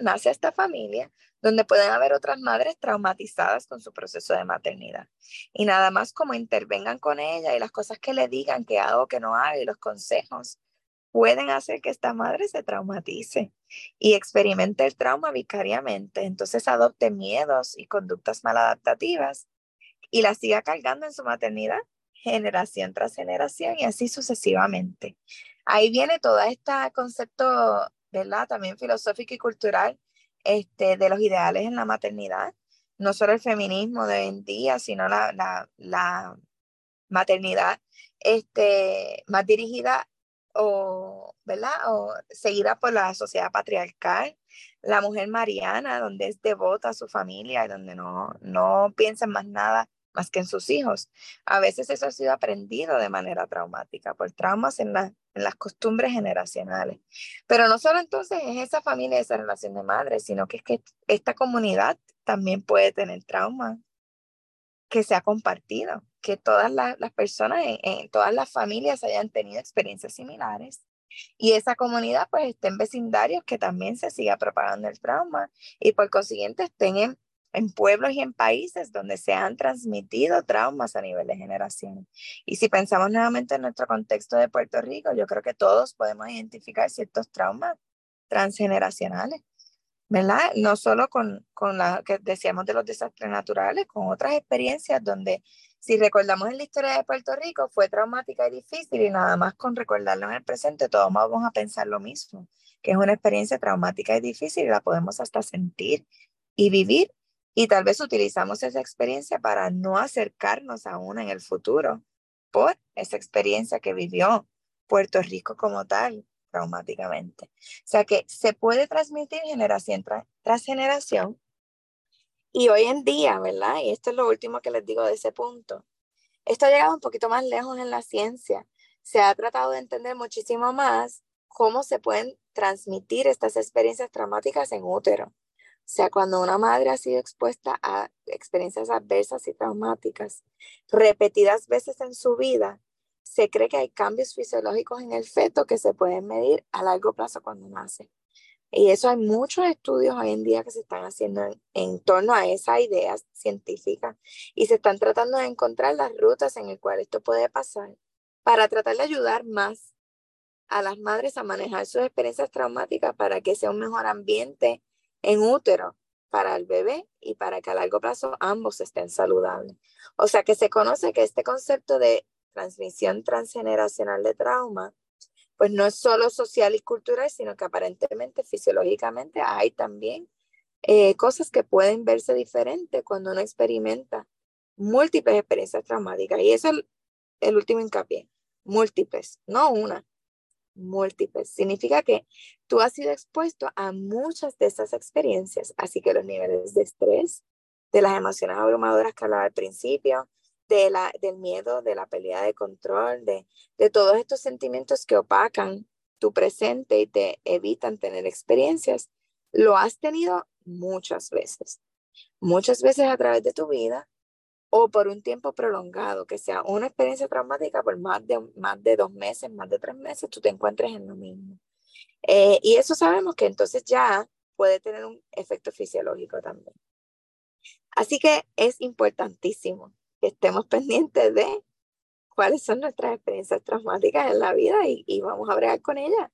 nace a esta familia donde pueden haber otras madres traumatizadas con su proceso de maternidad. Y nada más como intervengan con ella y las cosas que le digan que hago, que no hago y los consejos pueden hacer que esta madre se traumatice y experimente el trauma vicariamente. Entonces adopte miedos y conductas maladaptativas y la siga cargando en su maternidad generación tras generación y así sucesivamente. Ahí viene todo este concepto, ¿verdad? También filosófico y cultural este, de los ideales en la maternidad, no solo el feminismo de hoy en día, sino la, la, la maternidad este, más dirigida o, ¿verdad? o seguida por la sociedad patriarcal, la mujer mariana, donde es devota a su familia y donde no, no piensa en más nada más que en sus hijos. A veces eso ha sido aprendido de manera traumática por traumas en, en las costumbres generacionales. Pero no solo entonces es esa familia, esa relación de madre, sino que es que esta comunidad también puede tener trauma que se ha compartido, que todas las, personas, en, todas las familias hayan tenido experiencias similares. Y esa comunidad pues esté en vecindarios que también se siga propagando el trauma y por consiguiente estén en en pueblos y en países donde se han transmitido traumas a nivel de generación. Y si pensamos nuevamente en nuestro contexto de Puerto Rico, yo creo que todos podemos identificar ciertos traumas transgeneracionales, ¿verdad? No solo con, con la que decíamos de los desastres naturales, con otras experiencias donde si recordamos en la historia de Puerto Rico fue traumática y difícil y nada más con recordarlo en el presente todos vamos a pensar lo mismo, que es una experiencia traumática y difícil y la podemos hasta sentir y vivir y tal vez utilizamos esa experiencia para no acercarnos a una en el futuro por esa experiencia que vivió Puerto Rico como tal traumáticamente. O sea que se puede transmitir generación tras generación. Y hoy en día, ¿verdad? Y esto es lo último que les digo de ese punto. Esto ha llegado un poquito más lejos en la ciencia. Se ha tratado de entender muchísimo más cómo se pueden transmitir estas experiencias traumáticas en útero. Sea, cuando una madre ha sido expuesta a experiencias adversas y traumáticas repetidas veces en su vida, se cree que hay cambios fisiológicos en el feto que se pueden medir a largo plazo cuando nace. Y eso hay muchos estudios hoy en día que se están haciendo en, torno a esa idea científica y se están tratando de encontrar las rutas en las cuales esto puede pasar para tratar de ayudar más a las madres a manejar sus experiencias traumáticas para que sea un mejor ambiente en útero para el bebé y para que a largo plazo ambos estén saludables. O sea que se conoce que este concepto de transmisión transgeneracional de trauma, pues no es solo social y cultural, sino que aparentemente fisiológicamente hay también eh, cosas que pueden verse diferentes cuando uno experimenta múltiples experiencias traumáticas. Y eso es el, el último hincapié, múltiples, no una, múltiples. Significa que tú has sido expuesto a muchas de esas experiencias, así que los niveles de estrés, de las emociones abrumadoras que hablaba al principio, de la, del miedo, de la pelea de control, de, de todos estos sentimientos que opacan tu presente y te evitan tener experiencias, lo has tenido muchas veces. Muchas veces a través de tu vida o por un tiempo prolongado, que sea una experiencia traumática por más de, más de dos meses, más de tres meses, tú te encuentres en lo mismo. Eh, y eso sabemos que entonces ya puede tener un efecto fisiológico también. Así que es importantísimo que estemos pendientes de cuáles son nuestras experiencias traumáticas en la vida y, y vamos a bregar con ellas.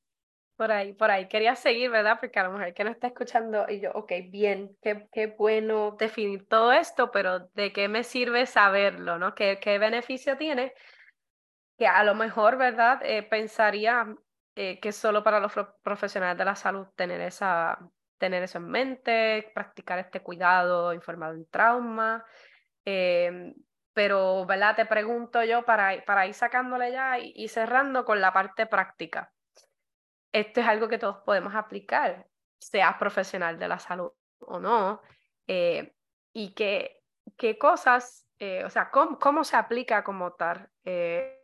Por ahí, por ahí. Quería seguir, ¿verdad? Porque a lo mejor que no está escuchando y yo, ok, bien, qué, qué bueno definir todo esto, pero ¿de qué me sirve saberlo, no? ¿Qué, qué beneficio tiene? Que a lo mejor, ¿verdad? Eh, pensaría eh, que solo para los profesionales de la salud tener, esa, tener eso en mente, practicar este cuidado informado en trauma. Em, pero, ¿verdad? Te pregunto yo para, para ir sacándole ya y, cerrando con la parte práctica. Esto es algo que todos podemos aplicar, seas profesional de la salud o no, eh, y qué, cosas, eh, o sea, cómo, cómo, se aplica como tal, eh,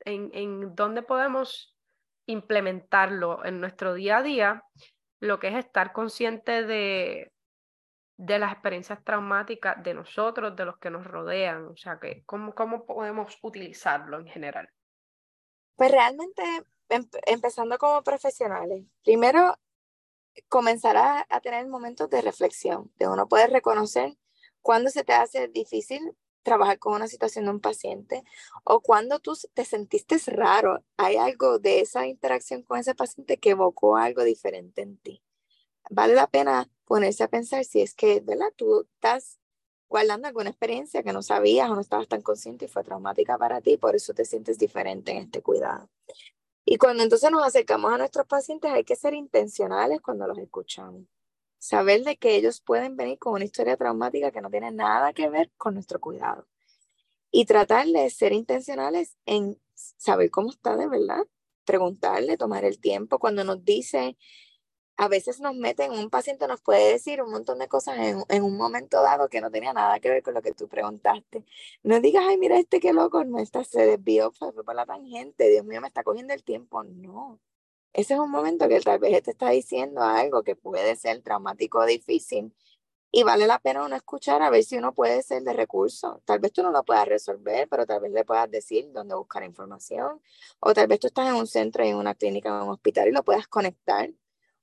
en, en dónde podemos implementarlo en nuestro día a día, lo que es estar consciente de, de las experiencias traumáticas de nosotros, de los que nos rodean, o sea, que cómo, cómo podemos utilizarlo en general. Pues realmente, empezando como profesionales, primero comenzar a, a, tener momentos de reflexión, de uno poder reconocer cuándo se te hace difícil trabajar con una situación de un paciente o cuando tú te sentiste raro, hay algo de esa interacción con ese paciente que evocó algo diferente en ti. Vale la pena ponerse a pensar si es que, ¿verdad? Tú estás guardando alguna experiencia que no sabías o no estabas tan consciente y fue traumática para ti, por eso te sientes diferente en este cuidado. Y cuando entonces nos acercamos a nuestros pacientes hay que ser intencionales cuando los escuchamos. Saber de que ellos pueden venir con una historia traumática que no tiene nada que ver con nuestro cuidado. Y tratar de ser intencionales en saber cómo está de verdad, preguntarle, tomar el tiempo. Cuando nos dice a veces nos meten, un paciente nos puede decir un montón de cosas en, en, un momento dado que no tenía nada que ver con lo que tú preguntaste. No digas, ay, mira este qué loco, no, esta se desvió, fue por la tangente, Dios mío, me está cogiendo el tiempo. No, ese es un momento que tal vez te está diciendo algo que puede ser traumático o difícil y vale la pena uno escuchar a ver si uno puede ser de recurso. Tal vez tú no lo puedas resolver, pero tal vez le puedas decir dónde buscar información o tal vez tú estás en un centro, en una clínica, en un hospital y lo puedas conectar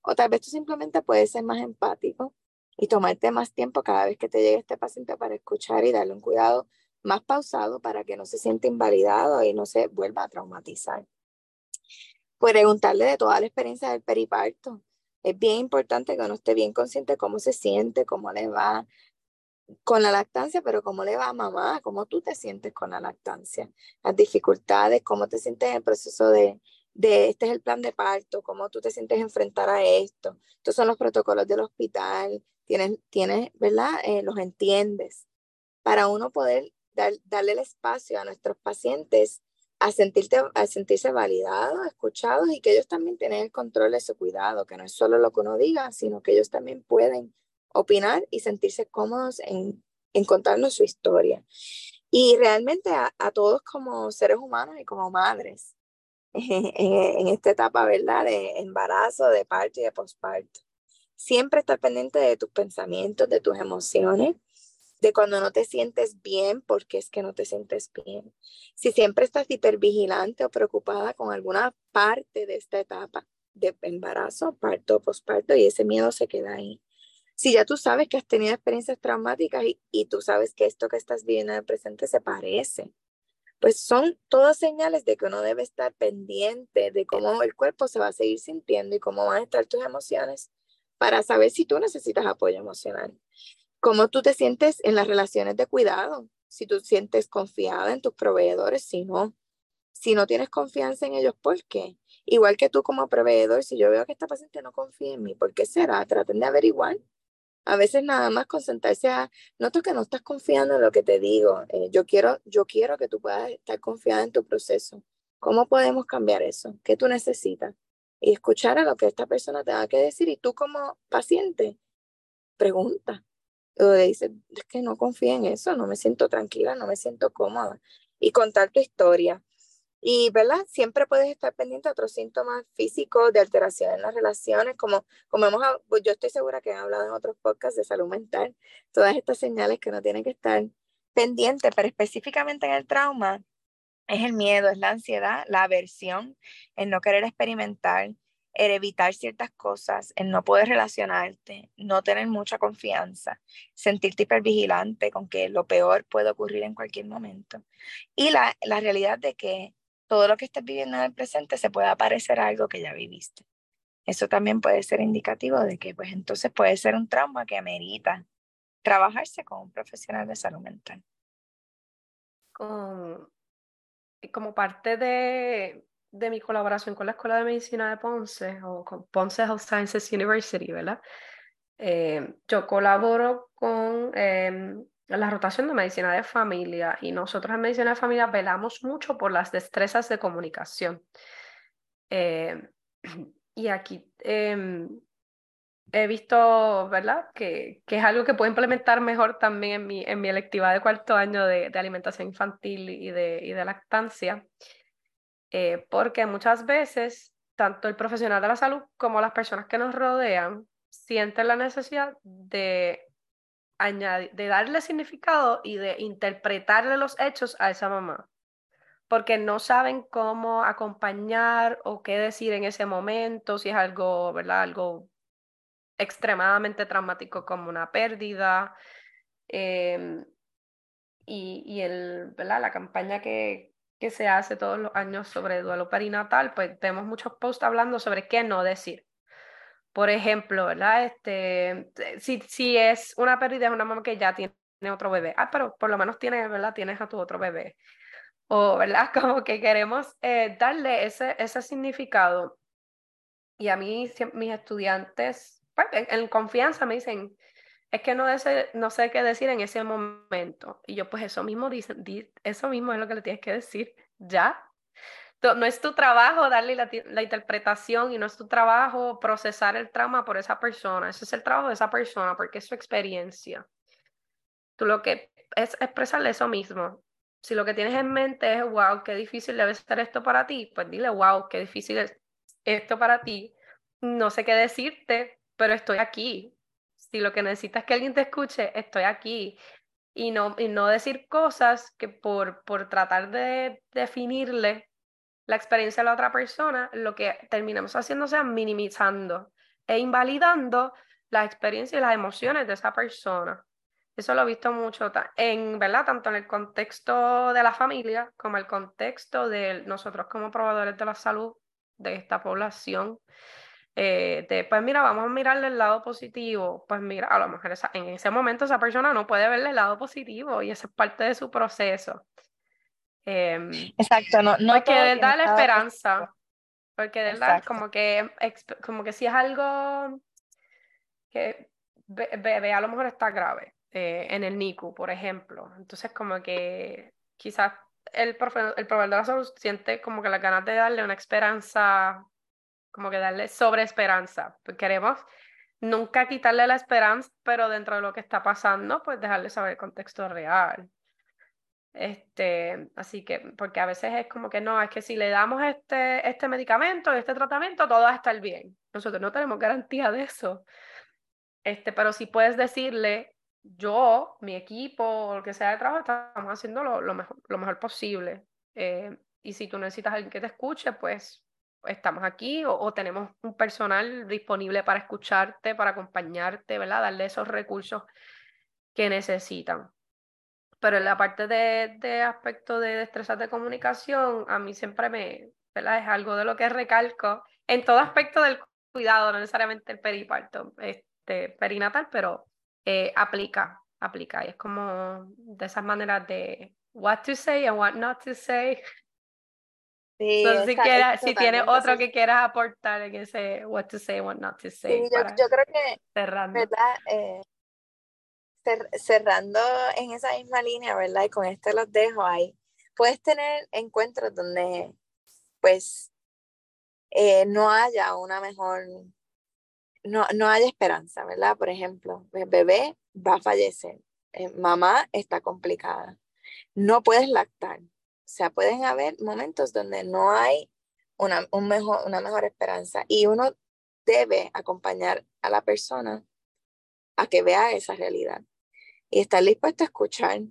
o tal vez tú simplemente puedes ser más empático y tomarte más tiempo cada vez que te llegue este paciente para escuchar y darle un cuidado más pausado para que no se sienta invalidado y no se vuelva a traumatizar. Preguntarle de toda la experiencia del periparto. Es bien importante que uno esté bien consciente de cómo se siente, cómo le va con la lactancia, pero cómo le va a mamá, cómo tú te sientes con la lactancia, las dificultades, cómo te sientes en el proceso de, de este es el plan de parto, cómo tú te sientes enfrentar a esto. Estos son los protocolos del hospital, tienes, tienes ¿verdad? Eh, los entiendes. Para uno poder dar, darle el espacio a nuestros pacientes a, sentirte, a sentirse validados, escuchados y que ellos también tienen el control de su cuidado, que no es solo lo que uno diga, sino que ellos también pueden opinar y sentirse cómodos en, en contarnos su historia. Y realmente a, a todos como seres humanos y como madres, en, esta etapa, ¿verdad? De embarazo, de parto y de posparto. Siempre estar pendiente de tus pensamientos, de tus emociones, de cuando no te sientes bien, porque es que no te sientes bien. Si siempre estás hipervigilante o preocupada con alguna parte de esta etapa de embarazo, parto, posparto, y ese miedo se queda ahí. Si ya tú sabes que has tenido experiencias traumáticas y, y tú sabes que esto que estás viviendo en el presente se parece pues son todas señales de que uno debe estar pendiente de cómo el cuerpo se va a seguir sintiendo y cómo van a estar tus emociones para saber si tú necesitas apoyo emocional. Cómo tú te sientes en las relaciones de cuidado, si tú sientes confiada en tus proveedores, si no, si no tienes confianza en ellos, ¿por qué? Igual que tú como proveedor, si yo veo que esta paciente no confía en mí, ¿por qué será? Traten de averiguar a veces nada más concentrarse a, noto que no estás confiando en lo que te digo, eh, yo, quiero, yo quiero que tú puedas estar confiada en tu proceso. ¿Cómo podemos cambiar eso? ¿Qué tú necesitas? Y escuchar a lo que esta persona te va que decir y tú como paciente, pregunta. O le dices, es que no confío en eso, no me siento tranquila, no me siento cómoda. Y contar tu historia. Y, ¿verdad? Siempre puedes estar pendiente de otros síntomas físicos, de alteración en las relaciones, como, como hemos, pues, yo estoy segura que he hablado en otros podcasts de salud mental, todas estas señales que uno tiene que estar pendiente, pero específicamente en el trauma, es el miedo, es la ansiedad, la aversión, el no querer experimentar, el evitar ciertas cosas, el no poder relacionarte, no tener mucha confianza, sentirte hipervigilante con que lo peor puede ocurrir en cualquier momento. Y la, la realidad de que todo lo que estés viviendo en el presente se puede parecer a algo que ya viviste. Eso también puede ser indicativo de que, pues entonces puede ser un trauma que amerita trabajarse con un profesional de salud mental. como parte de, de mi colaboración con la Escuela de Medicina de Ponce o con Ponce Health Sciences University, ¿verdad? Eh, yo colaboro con em, la rotación de medicina de familia y nosotros en medicina de familia velamos mucho por las destrezas de comunicación. Eh, y aquí em, he visto, ¿verdad? Que, que, es algo que puedo implementar mejor también en mi, en mi electiva de cuarto año de, alimentación infantil y de, y de lactancia, eh, porque muchas veces tanto el profesional de la salud como las personas que nos rodean sienten la necesidad de añadir, de darle significado y de interpretarle los hechos a esa mamá, porque no saben cómo acompañar o qué decir en ese momento, si es algo, ¿verdad? Algo extremadamente traumático como una pérdida. Em, y, y el, ¿verdad? la campaña que, que se hace todos los años sobre duelo perinatal, pues vemos muchos posts hablando sobre qué no decir. Por ejemplo, ¿verdad? Este, si, si es una pérdida, es una mamá que ya tiene otro bebé. Ah, pero por lo menos tienes, ¿verdad? Tienes a tu otro bebé. O, ¿verdad? Como que queremos eh, darle ese, ese significado. Y a mí, mis estudiantes, pues, en, confianza me dicen, es que no, no sé qué decir en ese momento. Y yo, pues eso mismo, dicen, eso mismo es lo que le tienes que decir, ya. No es tu trabajo darle la, la, interpretación y no es tu trabajo procesar el trauma por esa persona. Ese es el trabajo de esa persona porque es su experiencia. Tú lo que es expresarle eso mismo. Si lo que tienes en mente es, wow, qué difícil debe ser esto para ti, pues dile, wow, qué difícil es esto para ti. No sé qué decirte, pero estoy aquí. Si lo que necesitas es que alguien te escuche, estoy aquí. Y no, y no decir cosas que por, por tratar de definirle la experiencia de la otra persona, lo que terminamos haciendo sea minimizando e invalidando la experiencia y las emociones de esa persona. Eso lo he visto mucho en, ¿verdad? Tanto en el contexto de la familia como el contexto de nosotros como probadores de la salud de esta población. Eh, pues mira, vamos a mirarle el lado positivo. Pues mira, a lo mejor en ese momento esa persona no puede verle el lado positivo y esa es parte de su proceso. Em, Exacto, no, no porque de la esperanza. Porque de verdad, como que, como que si es algo que bebé a lo mejor está grave eh, en el NICU, por ejemplo. Entonces, como que quizás el, el proveedor de la salud siente como que la ganas de darle una esperanza, como que darle sobre esperanza. Pues queremos nunca quitarle la esperanza, pero dentro de lo que está pasando, pues dejarle saber el contexto real. Este, así que, porque a veces es como que no, es que si le damos este, este medicamento, este tratamiento, todo va a estar bien. Nosotros no tenemos garantía de eso. Este, pero si puedes decirle, yo, mi equipo, o lo que sea de trabajo, estamos haciendo lo, lo, mejor, lo mejor posible. Eh, y si tú necesitas alguien que te escuche, pues estamos aquí o, o, tenemos un personal disponible para escucharte, para acompañarte, ¿verdad? Darle esos recursos que necesitan. Pero en la parte de, de aspecto de destrezas de comunicación, a mí siempre me, ¿verdad? Es algo de lo que recalco en todo aspecto del cuidado, no necesariamente el periparto, este, perinatal, pero eh, aplica, aplica. Y es como de esas maneras de what to say and what not to say. Sí, si, si tienes otro que quieras aportar en ese what to say, what not to say. Sí, yo, creo que, cerrando. ¿verdad? Eh, cerrando en esa misma línea, ¿verdad? Y con esto los dejo ahí. Puedes tener encuentros donde, pues, eh, no haya una mejor, no, no haya esperanza, ¿verdad? Por ejemplo, bebé va a fallecer, eh, mamá está complicada, no puedes lactar. O sea, pueden haber momentos donde no hay una, un mejor, una mejor esperanza y uno debe acompañar a la persona a que vea esa realidad y estar dispuesto a escuchar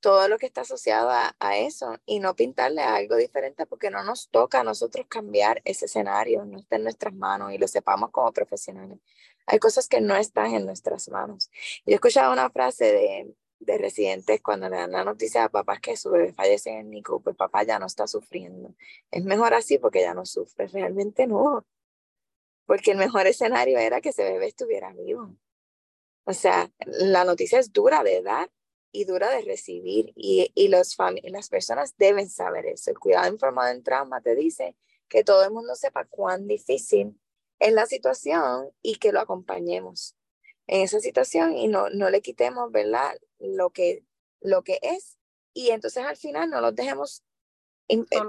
todo lo que está asociado a, eso y no pintarle algo diferente porque no nos toca a nosotros cambiar ese escenario, no está en nuestras manos y lo sepamos como profesionales. Hay cosas que no están en nuestras manos. Yo he escuchado una frase de, de residentes cuando le dan la noticia a papás que su bebé fallece en NICU, pues papá ya no está sufriendo. Es mejor así porque ya no sufre. Realmente no. Porque el mejor escenario era que ese bebé estuviera vivo. O sea, la noticia es dura de dar y dura de recibir y, y los las personas deben saber eso. El cuidado informado en trauma te dice que todo el mundo sepa cuán difícil es la situación y que lo acompañemos. en esa situación y no, no le quitemos, ¿verdad? Lo que, lo que es. Y entonces al final no los dejemos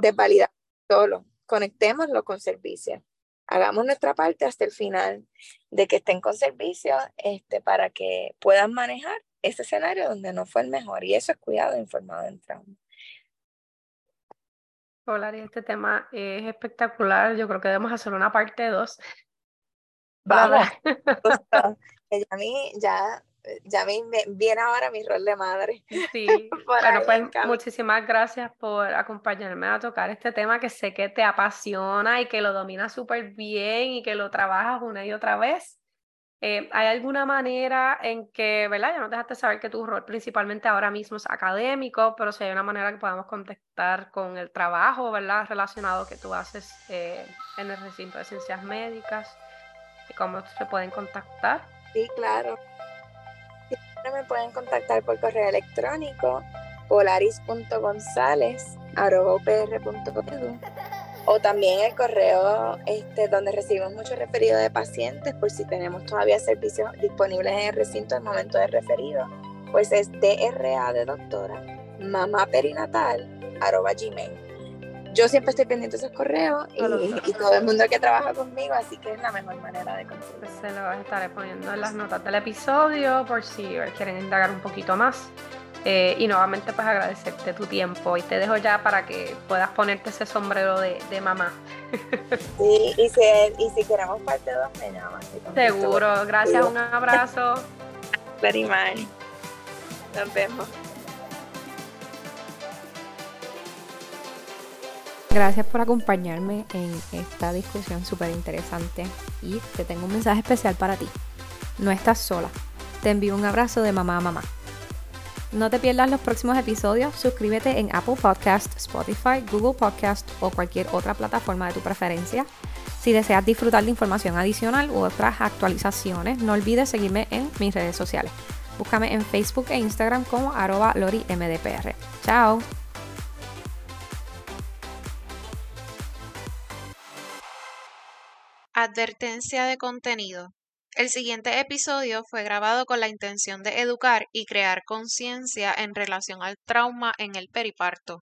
desvalidar solo. Conectémoslo con servicio. Hagamos nuestra parte hasta el final de que estén con servicio este, para que puedan manejar ese escenario donde no fue el mejor. Y eso es cuidado informado en trauma. Hola, este tema es espectacular. Yo creo que debemos hacer una parte 2. Vamos. ya a mí, ya, ya me viene ahora mi rol de madre. Sí, bueno, pues muchísimas gracias por acompañarme a tocar este tema que sé que te apasiona y que lo dominas súper bien y que lo trabajas una y otra vez. Eh, ¿Hay alguna manera en que, ¿verdad? Ya nos dejaste saber que tu rol principalmente ahora mismo es académico, pero si hay una manera que podamos contactar con el trabajo, ¿verdad? Relacionado que tú haces eh, en el recinto de ciencias médicas y cómo se pueden contactar. Sí, claro. Me pueden contactar por correo electrónico polaris.gonzález.upr.edu o también el correo este, donde recibimos muchos referidos de pacientes, por si tenemos todavía servicios disponibles en el recinto en momento de referido, pues es DRA de doctora, mamá perinatal, arroba gmail. Yo siempre estoy pendiente de esos correos y, todo el mundo que trabaja conmigo, así que es la mejor manera de conseguirlo. Se lo estaré poniendo en las notas del episodio por si quieren indagar un poquito más. Eh, y nuevamente pues agradecerte tu tiempo y te dejo ya para que puedas ponerte ese sombrero de, de mamá. Sí, y si, y si queremos parte 2 me llamas. Seguro, gracias, un abrazo. Very Nos vemos. Gracias por acompañarme en esta discusión súper interesante y te tengo un mensaje especial para ti. No estás sola. Te envío un abrazo de mamá a mamá. No te pierdas los próximos episodios. Suscríbete en Apple Podcast, Spotify, Google Podcast o cualquier otra plataforma de tu preferencia. Si deseas disfrutar de información adicional u otras actualizaciones, no olvides seguirme en mis redes sociales. Búscame en Facebook e Instagram como arroba lorimdpr. Chao. Advertencia de contenido. El siguiente episodio fue grabado con la intención de educar y crear conciencia en relación al trauma en el periparto.